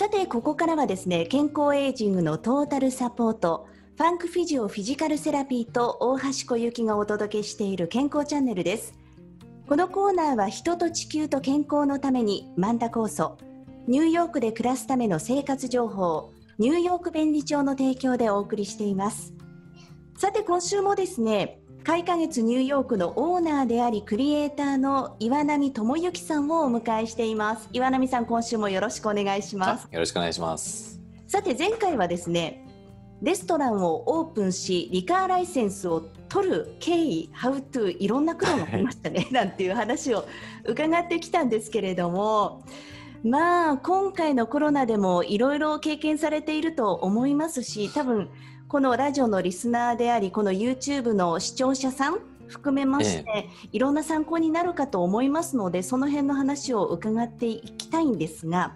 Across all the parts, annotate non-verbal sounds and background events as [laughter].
さてここからはですね健康エイジングのトータルサポートファンクフィジオフィジカルセラピーと大橋小雪がお届けしている健康チャンネルです。このコーナーは人と地球と健康のためにマンダ酵素ニューヨークで暮らすための生活情報ニューヨーク便利帳の提供でお送りしています。さて今週もですね開花月ニューヨークのオーナーでありクリエイターの岩波智之さんをお迎えしています。岩波さん今週もよろしくお願いします。よろしくお願いします。さて前回はですねレストランをオープンしリカーライセンスを取る経緯、ハウトゥいろんな苦労がありましたねなんていう話を伺ってきたんですけれども。まあ今回のコロナでもいろいろ経験されていると思いますし多分このラジオのリスナーでありこの YouTube の視聴者さん含めまして、ええ、いろんな参考になるかと思いますのでその辺の話を伺っていきたいんですが、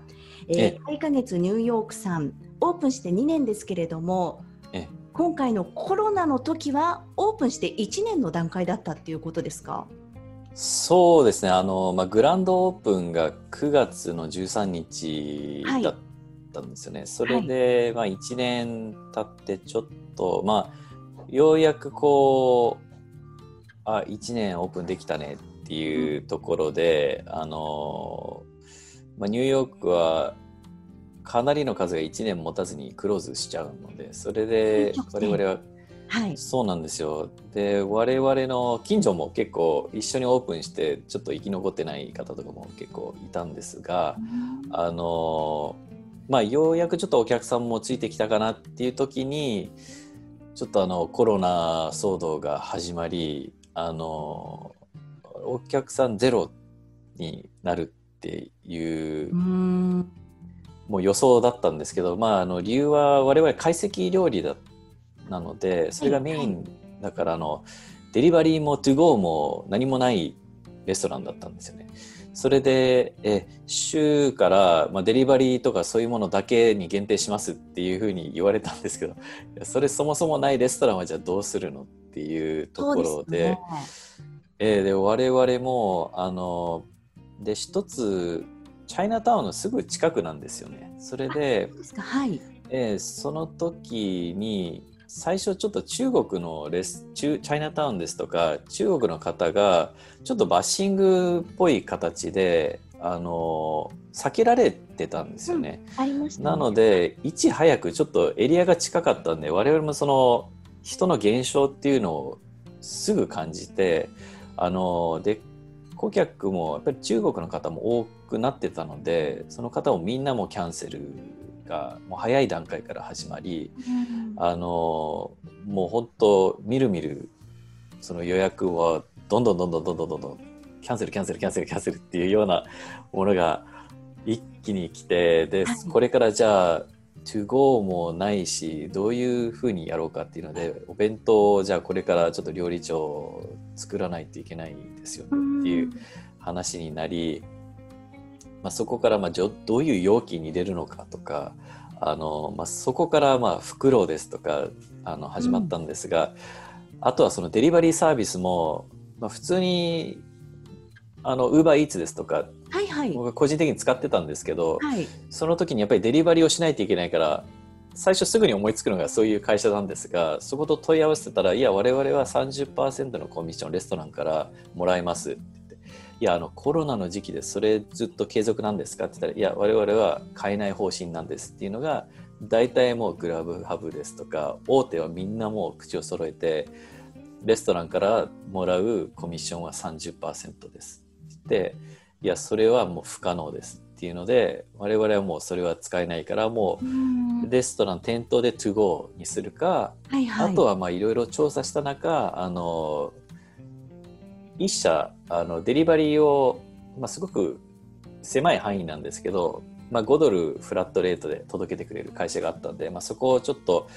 えー、1月ニューヨークさんオープンして2年ですけれども、え、今回のコロナの時はオープンして1年の段階だったっていうことですか？そうですね。あの、まあ、グランドオープンが9月の13日だっったんですよね。それで、はい、まあ1年経ってちょっとまあようやくこうあ1年オープンできたねっていうところで、うん、あのまあ、ニューヨークはかなりの数が1年持たずにクローズしちゃうのでそれで我々は、はい、そうなんですよ。で我々の近所も結構一緒にオープンしてちょっと生き残ってない方とかも結構いたんですが、うん、あのまあ、ようやくちょっとお客さんもついてきたかなっていう時にちょっとあのコロナ騒動が始まりあのお客さんゼロになるっていうもう予想だったんですけど、まあ、あの理由は我々懐石料理だなのでそれがメインだからあのデリバリーもトゥゴーも何もないレストランだったんですよね。それで、え、週から、まあ、デリバリーとかそういうものだけに限定しますっていうふうに言われたんですけど、それそもそもないレストランはじゃあどうするのっていうところで、で、ね、えー、で我々も、あの、で、一つ、チャイナタウンのすぐ近くなんですよね。それで、はい、えー、その時に、最初ちょっと中国のレスチャイナタウンですとか中国の方がちょっとバッシングっぽい形であの避けられてたんですよね。うん、ねなのでいち早くちょっとエリアが近かったんで我々もその人の減少っていうのをすぐ感じてあので顧客もやっぱり中国の方も多くなってたのでその方をみんなもキャンセルがもう早い段階から始まり、うん、あのもう本当みるみるその予約はどんどんどんどんどんどんどんどんキャンセルキャンセルキャンセルキャンセルっていうようなものが一気に来てで、これからじゃあ to go もないしどういうふうにやろうかっていうのでお弁当をじゃあこれからちょっと料理長作らないといけないんですよねっていう話になり、まあ、そこからまあどういう容器に入れるのかとかあの、まあ、そこからまあ袋ですとかあの始まったんですが、うん、あとはそのデリバリーサービスも、まあ、普通にあのウーバーイーツですとか、はいはい、僕個人的に使ってたんですけど、はい、その時にやっぱりデリバリーをしないといけないから最初すぐに思いつくのがそういう会社なんですがそこと問い合わせたらいや我々は30%のコミッションレストランからもらえますいやあのコロナの時期でそれずっと継続なんですかって言ったらいや我々は変えない方針なんですっていうのが大体もうグラブハブですとか大手はみんなもう口を揃えてレストランからもらうコミッションは30%ですでいやそれはもう不可能ですっていうので我々はもうそれは使えないからもうレストラン店頭で to go にするか、はいはい、あとはまあいろいろ調査した中あの一社あのデリバリーを、まあ、すごく狭い範囲なんですけど、まあ、5ドルフラットレートで届けてくれる会社があったんで、まあ、そこをちょっと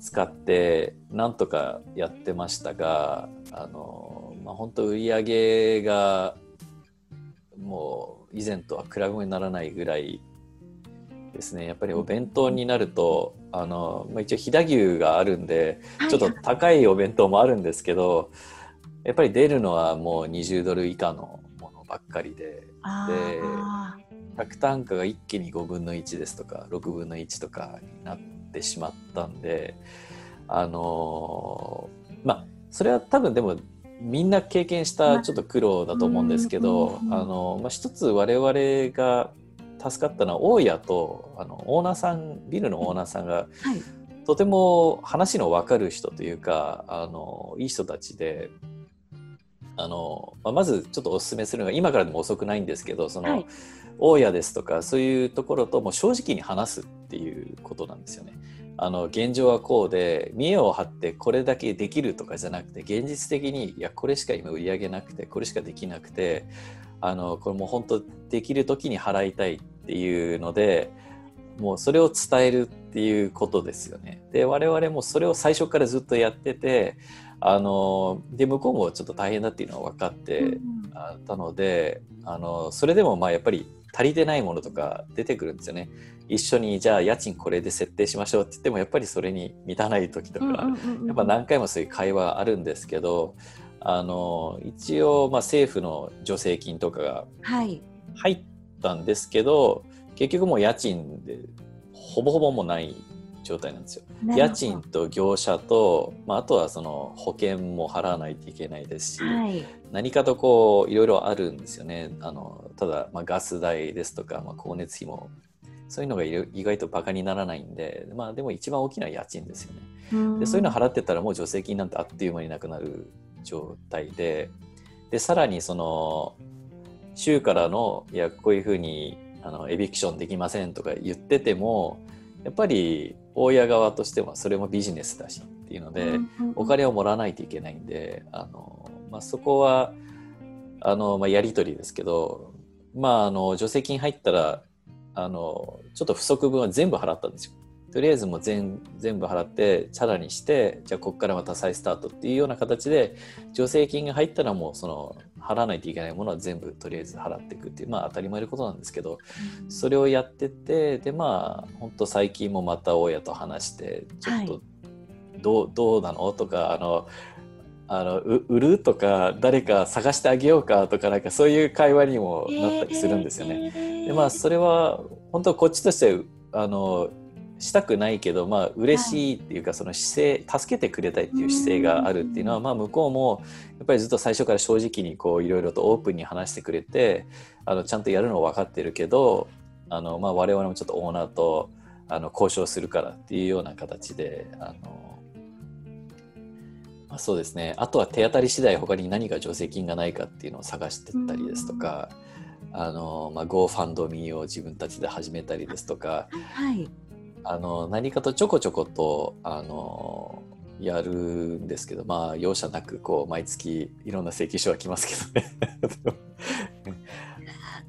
使ってなんとかやってましたがあの、まあ、本当売り上げがもう以前とは比べ物にならないぐらいですね。やっぱりお弁当になるとあの、まあ、一応飛騨牛があるんでちょっと高いお弁当もあるんですけどやっぱり出るのはもう20ドル以下のものばっかりでで100単価が一気に5分の1ですとか6分の1とかになってしまったんであのまあそれは多分でもみんな経験したちょっと苦労だと思うんですけど、あのまあ、一つ我々が助かったのは大家とあのオーナーさんビルのオーナーさんが、はい、とても話の分かる人というかあのいい人たちであの、まあ、まずちょっとお勧めするのが今からでも遅くないんですけどその、はい、大家ですとかそういうところとも正直に話すっていうことなんですよね。あの現状はこうで見栄を張ってこれだけできるとかじゃなくて現実的にいやこれしか今売り上げなくてこれしかできなくてあのこれもう本当できる時に払いたいっていうのでもうそれを伝えるっていうことですよね。で我々もそれを最初からずっとやっててあので向こうもちょっと大変だっていうのは分かってたので、あのそれでもまあやっぱり足りてないものとか出てくるんですよね。一緒にじゃあ家賃これで設定しましょうって言ってもやっぱりそれに満たない時とか、やっぱ何回もそういう会話あるんですけどあの一応、まあ、政府の助成金とかが入ったんですけど、はい、結局もう家賃でほぼほぼもない状態なんですよ。家賃と業者と、まあ、あとはその保険も払わないといけないですし、はい、何かとこういろいろあるんですよね。あのただ、まあ、ガス代ですとか、まあ、光熱費もそういうのが意外とバカにならないんで、まあ、でも一番大きな家賃ですよね。でそういうの払ってたらもう助成金なんてあっという間になくなる状態ででさらにその州からのいやこういうふうにあのエビクションできませんとか言っててもやっぱり大家側としてはそれもビジネスだしっていうので、お金をもらわないといけないんであの、まあ、そこはあの、まあ、やり取りですけど、まあ、あの助成金入ったらあのちょっと不足分は全部払ったんですよ。とりあえずもう全全部払ってチャラにしてじゃあここからまた再スタートっていうような形で助成金が入ったらもうその払わないといけないものは全部とりあえず払っていくっていうまあ当たり前のことなんですけどそれをやっててでまあ本当最近もまた大家と話してちょっとどうはい、どうなの？とかあのあの売るとか誰か探してあげようかとかなんかそういう会話にもなったりするんですよね。えー、でまあそれは本当こっちとしてあのしたくないけど、まあ嬉しいっていうか、その姿勢、助けてくれたいっていう姿勢があるっていうのは、まあ向こうもやっぱりずっと最初から正直にこういろいろとオープンに話してくれて、あのちゃんとやるの分かってるけど、あのまあ我々もちょっとオーナーとあの交渉するからっていうような形で、あのまあ、そうですね。あとは手当たり次第他に何か助成金がないかっていうのを探してったりですとか、あのまあ GoFundMe を自分たちで始めたりですとか、はい、あの何かとちょこちょことあのやるんですけどまあ容赦なくこう毎月いろんな請求書が来ますけどね [laughs]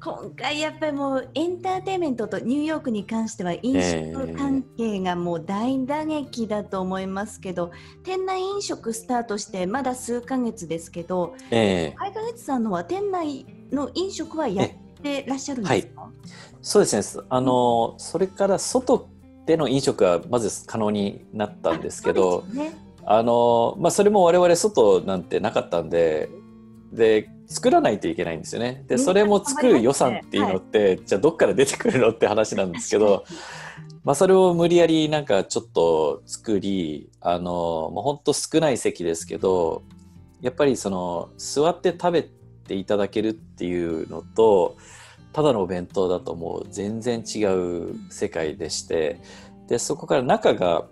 今回やっぱりもうエンターテインメントとニューヨークに関しては飲食関係がもう大打撃だと思いますけど、えー、店内飲食スタートしてまだ数ヶ月ですけど、えー、海ヶ月さんのは店内の飲食はやってらっしゃるんですか、はい、そうですね。あの、それから外での飲食はまず可能になったんですけど、ね、あのまあ、それも我々外なんてなかったんでで作らないといけないんですよね。でそれも作る予算っていうのって、はい、じゃあどっから出てくるのって話なんですけど、まあ、それを無理やりなんかちょっと作りあの、まあ、ほんと少ない席ですけどやっぱりその座って食べていただけるっていうのとただのお弁当だともう全然違う世界でしてでそこから中が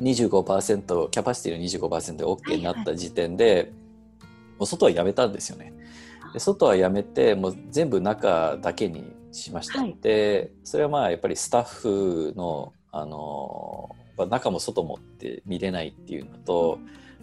25%キャパシティの 25%OK になった時点で、もう外はやめたんですよね。で外はやめてもう全部中だけにしました。はい、でそれはまあやっぱりスタッフのあの中も外もって見れないっていうのと、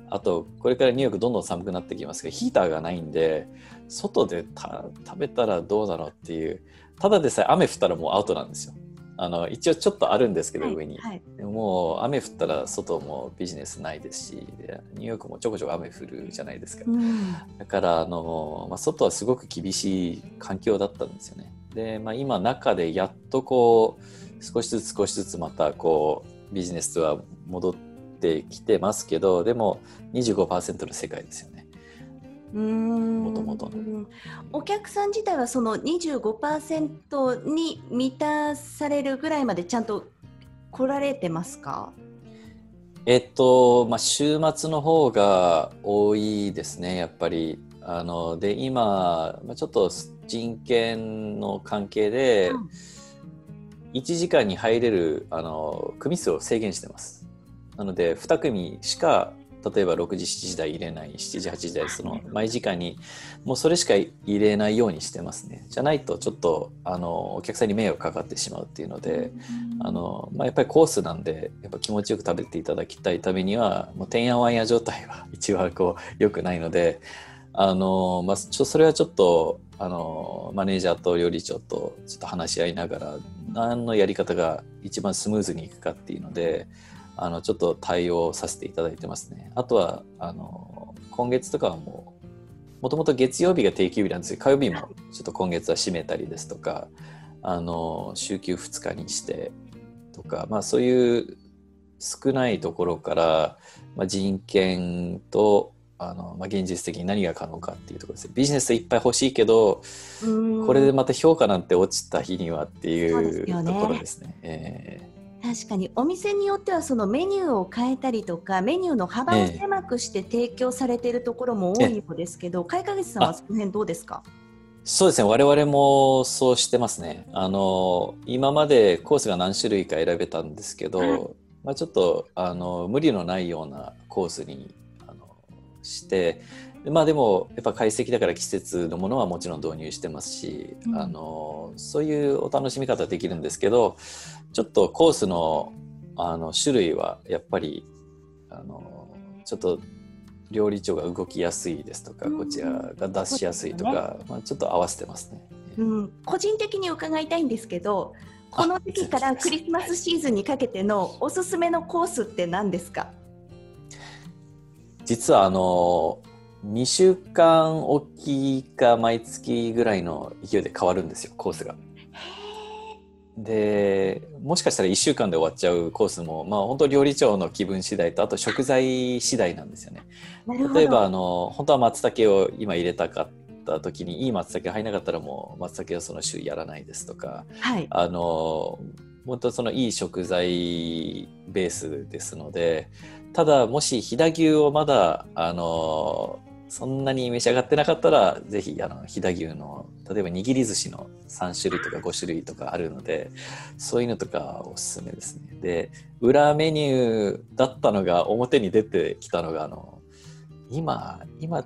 あとこれからニューヨークどんどん寒くなってきますけどヒーターがないんで外で食べたらどうだろうっていうただでさえ雨降ったらもうアウトなんですよあの一応ちょっとあるんですけど、はい上に、はい。でももう雨降ったら外もビジネスないですしでニューヨークもちょこちょこ雨降るじゃないですか、うん。だからあの、まあ、外はすごく厳しい環境だったんですよね。で、まあ、今中でやっとこう少しずつ少しずつまたこうビジネスは戻ってきてますけどでも25%の世界ですよねうーん元々お客さん自体はその25%に満たされるぐらいまでちゃんと来られてますか？えっと、まあ、週末の方が多いですね、やっぱり。あの、で、今、まあ、ちょっと人権の関係で、うん1時間に入れる、あの、組数を制限してます。なので、2組しか、例えば6時、7時台入れない、7時、8時台、その、毎時間に、もうそれしか入れないようにしてますね。じゃないと、ちょっと、あの、お客さんに迷惑かかってしまうっていうので、あのまあ、やっぱりコースなんでやっぱ気持ちよく食べていただきたいためにはもうてんやわんや状態は [laughs] 一番こう良くないのであの、まあ、ちょそれはちょっとあのマネージャーと料理長とちょっと話し合いながら何のやり方が一番スムーズにいくかっていうのであのちょっと対応させていただいてますね。あとはあの今月とかはもうもともと月曜日が定休日なんですけど火曜日もちょっと今月は閉めたりですとかあの週休2日にしてとか、まあ、そういう少ないところから、まあ、人権とあの、まあ、現実的に何が可能かっていうところですビジネスいっぱい欲しいけど、これでまた評価なんて落ちた日にはっていそうところですね。え確かにお店によってはそのメニューを変えたりとかメニューの幅を狭くして提供されているところも多いようですけど、開花月さんはその辺どうですか？そうですね。我々もそうしてますね。あの今までコースが何種類か選べたんですけど、はい。まあ、ちょっとあの無理のないようなコースにあのしてでまあでもやっぱ解析だから季節のものはもちろん導入してますし、うん。あのそういうお楽しみ方できるんですけどちょっとコースのあの種類はやっぱりあのちょっと料理長が動きやすいですとか、うん。こちらが出しやすいとか、まあ、ちょっと合わせてますね。うん、個人的に伺いたいんですけどこの時期からクリスマスシーズンにかけてのおすすめのコースって何ですか？実はあの2週間おきか毎月ぐらいの勢いで変わるんですよコースが。でもしかしたら1週間で終わっちゃうコースもまあ本当料理長の気分次第とあと食材次第なんですよね。例えばあの本当は松茸を今入れたかった時にいい松茸入らなかったらもう松茸はその週やらないですとかはい、あの本当そのいい食材ベースですのでただもし飛騨牛をまだあのそんなに召し上がってなかったらぜひあの飛騨牛の例えば握り寿司の3種類とか5種類とかあるのでそういうのとかおすすめですね。で裏メニューだったのが表に出てきたのがあの今今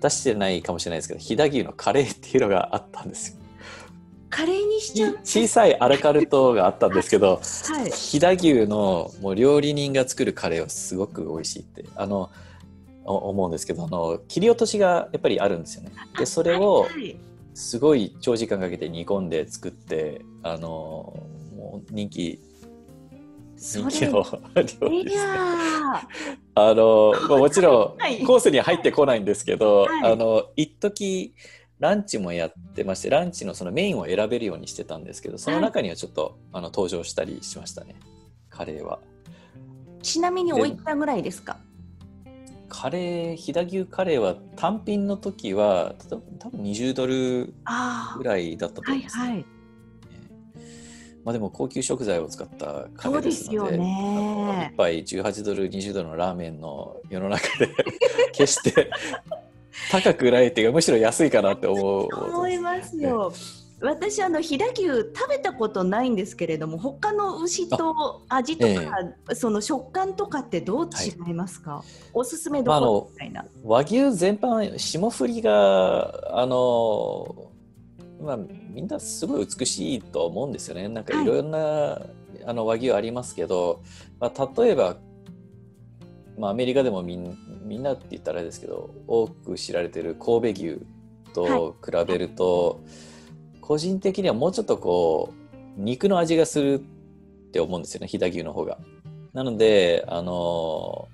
出してないかもしれないですけど飛騨牛のカレーっていうのがあったんですよ。カレーにしちゃう？小さいアラカルトがあったんですけどはい。飛騨牛のもう料理人が作るカレーはすごく美味しいって。あのお思うんですけどあの切り落としがやっぱりあるんですよね。でそれをはいはい。すごい長時間かけて煮込んで作ってあのもう人気人気の料理いです。ね。や [laughs] あのまあもちろんはい。コースには入ってこないんですけど、はい。あの一時ランチもやってましてランチのそのメインを選べるようにしてたんですけどその中にはちょっと、あの登場したりしましたね。カレーは。ーちなみにおいくらぐらいですか？カレー飛騨牛カレーは単品の時はた多分20ドルあぐらいだったと思います、ね。はいまあ、でも高級食材を使ったカレーでですのですよね。1杯18ドル20ドルのラーメンの世の中で [laughs] 決して高くないっていうかむしろ安いかなって思う思いますよ。私あの飛騨牛食べたことないんですけれども他の牛と味とか、その食感とかってどう違いますか、おすすめどころみたいな、和牛全般霜降りがあのまあみんなすごい美しいと思うんですよね。なんかい。ろんな、あの和牛ありますけど、まあ、例えば、まあ、アメリカでもみんみんなって言ったらあれですけど多く知られてる神戸牛と比べると、個人的にはもうちょっとこう肉の味がするって思うんですよね飛騨牛の方が。なのであの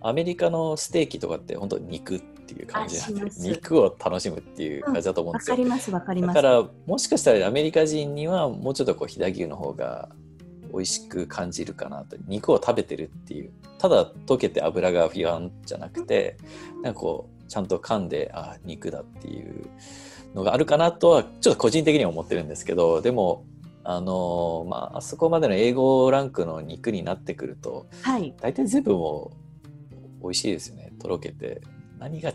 アメリカのステーキとかって本当肉っていう感じなんで肉を楽しむっていう感じだと思うんですよ。わ、うん、かりますわかります。だからもしかしたらアメリカ人にはもうちょっとこう飛騨牛の方が美味しく感じるかなと肉を食べてるっていうただ溶けて油がフィアンじゃなくてなんかこうちゃんと噛んであ肉だっていうのがあるかなとはちょっと個人的には思ってるんですけどでもあのまああそこまでの英語ランクの肉になってくると、はい、大体全部も美味しいですよね。とろけて。何が違うっ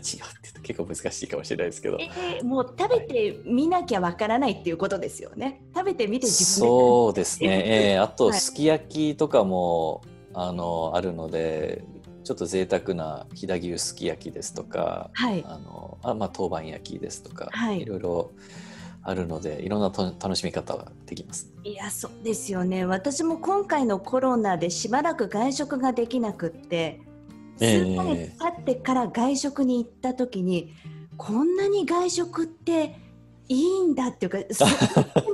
て結構難しいかもしれないですけど、えー、もう食べてみなきゃわからないっていうことですよね。食べてみて自分でそうですね、えー、あとすき焼きとかも、はい、あのあるのでちょっと贅沢な飛騨牛すき焼きですとか、はい、あのあまあ当番焼きですとか、はい、いろいろあるのでいろんな楽しみ方ができます。いやそうですよね私も今回のコロナでしばらく外食ができなくって数ヶ月経ってから外食に行った時に、えー、こんなに外食っていいんだっていうか [laughs]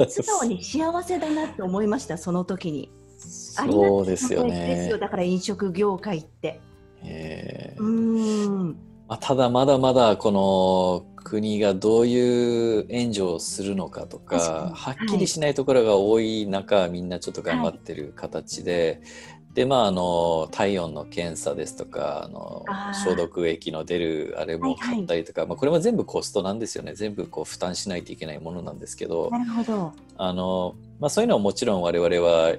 素直に幸せだなって思いましたその時に。そうですよね。だから飲食業界って。えー、うん。まあ、ただまだまだこの国がどういう援助をするのかとかはっきりしないところが多い中、はい、みんなちょっと頑張ってる形で、でまああの体温の検査ですとかあの消毒液の出るあれも買ったりとか、はいはい、まあ、これも全部コストなんですよね。全部こう負担しないといけないものなんですけどなるほど。あの、まあ、そういうのはもちろん我々は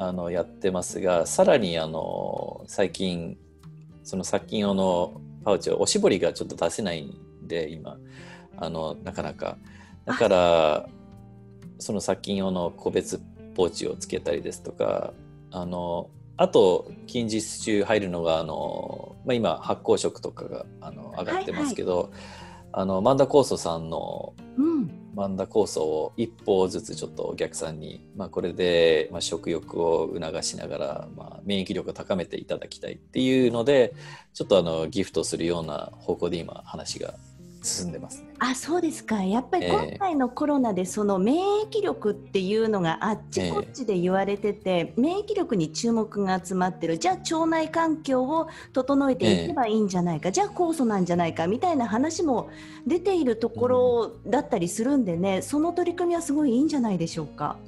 あのやってますがさらにあの最近その殺菌用のパウチをおしぼりがちょっと出せないんで今。あのなかなか。だからその殺菌用の個別ポーチをつけたりですとかあのあと近日中入るのがあの、まあ、今発酵食とかがあの上がってますけど、はいはい、あのマンダ酵素さんの、うん、マンダ酵素を一歩ずつちょっとお客さんに、まあ、これで、ま、食欲を促しながら、ま、免疫力を高めていただきたいっていうのでちょっとあのギフトするような方向で今話が進んでますね。あそうですかやっぱり今回のコロナでその免疫力っていうのがあっちこっちで言われてて、えー、免疫力に注目が集まってるじゃあ腸内環境を整えていけばいいんじゃないか、えー、じゃあ酵素なんじゃないかみたいな話も出ているところだったりするんでね、うん、その取り組みはすごいいいんじゃないでしょうか。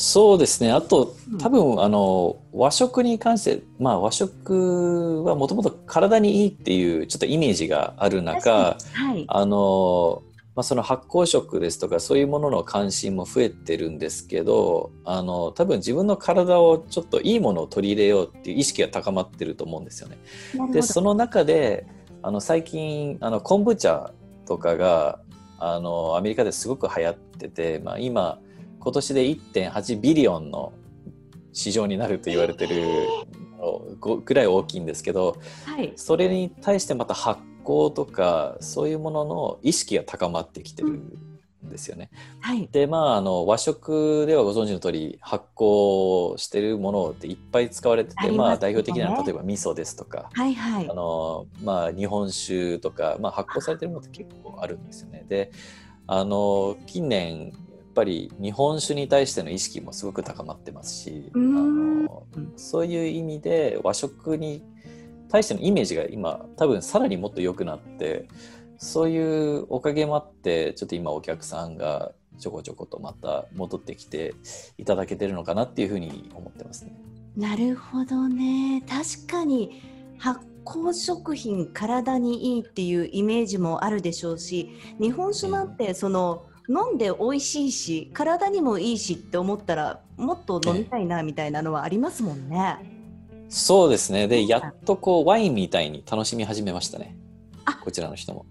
そうですね。あと、多分、うん、あの、和食に関して、まあ、和食はもともと体にいいっていう、ちょっとイメージがある中、はい、あの、まあ、その発酵食ですとか、そういうものの関心も増えてるんですけど、あの、多分自分の体をちょっといいものを取り入れようっていう意識が高まってると思うんですよね。で、その中で、あの、最近、あの、昆布茶とかが、あの、アメリカですごく流行ってて、まあ、今、今年で1.8ビリオンの市場になると言われてるぐらい大きいんですけど、はい、それに対してまた発酵とかそういうものの意識が高まってきてるんですよね。うんはい、でまああの和食ではご存知の通り発酵してるものっていっぱい使われてて、ね、まあ、代表的な例えば味噌ですとか、はいはい、あのまあ、日本酒とか、まあ、発酵されてるものって結構あるんですよね。であの近年ぱり日本酒に対しての意識もすごく高まってますしあのそういう意味で和食に対してのイメージが今多分さらにもっと良くなってそういうおかげもあってちょっと今お客さんがちょこちょことまた戻ってきていただけてるのかなっていうふうに思ってますね。なるほどね確かに発酵食品体にいいっていうイメージもあるでしょうし日本酒なんてその、飲んで美味しいし体にもいいしって思ったらもっと飲みたいなみたいなのはありますもんね。そうですねでやっとこうワインみたいに楽しみ始めましたねあこちらの人も。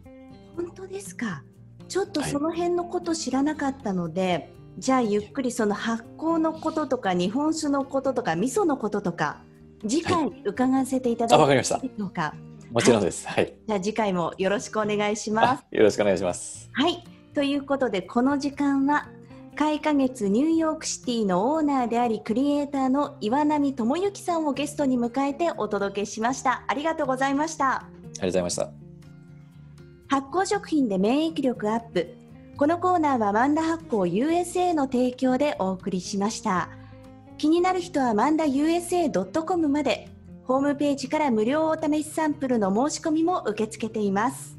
本当ですかちょっとその辺のこと知らなかったので、はい、じゃあゆっくりその発酵のこととか日本酒のこととか味噌のこととか次回伺わせていただいていいでしょうか。はい、もちろんです。はい。じゃあ次回もよろしくお願いします。よろしくお願いします。はい。ということでこの時間は開花月ニューヨークシティのオーナーでありクリエイターの岩波智之さんをゲストに迎えてお届けしました。ありがとうございました。ありがとうございました。発酵食品で免疫力アップ。このコーナーはマンダ発行 USA の提供でお送りしました。気になる人はマンダ USA.com までホームページから無料お試しサンプルの申し込みも受け付けています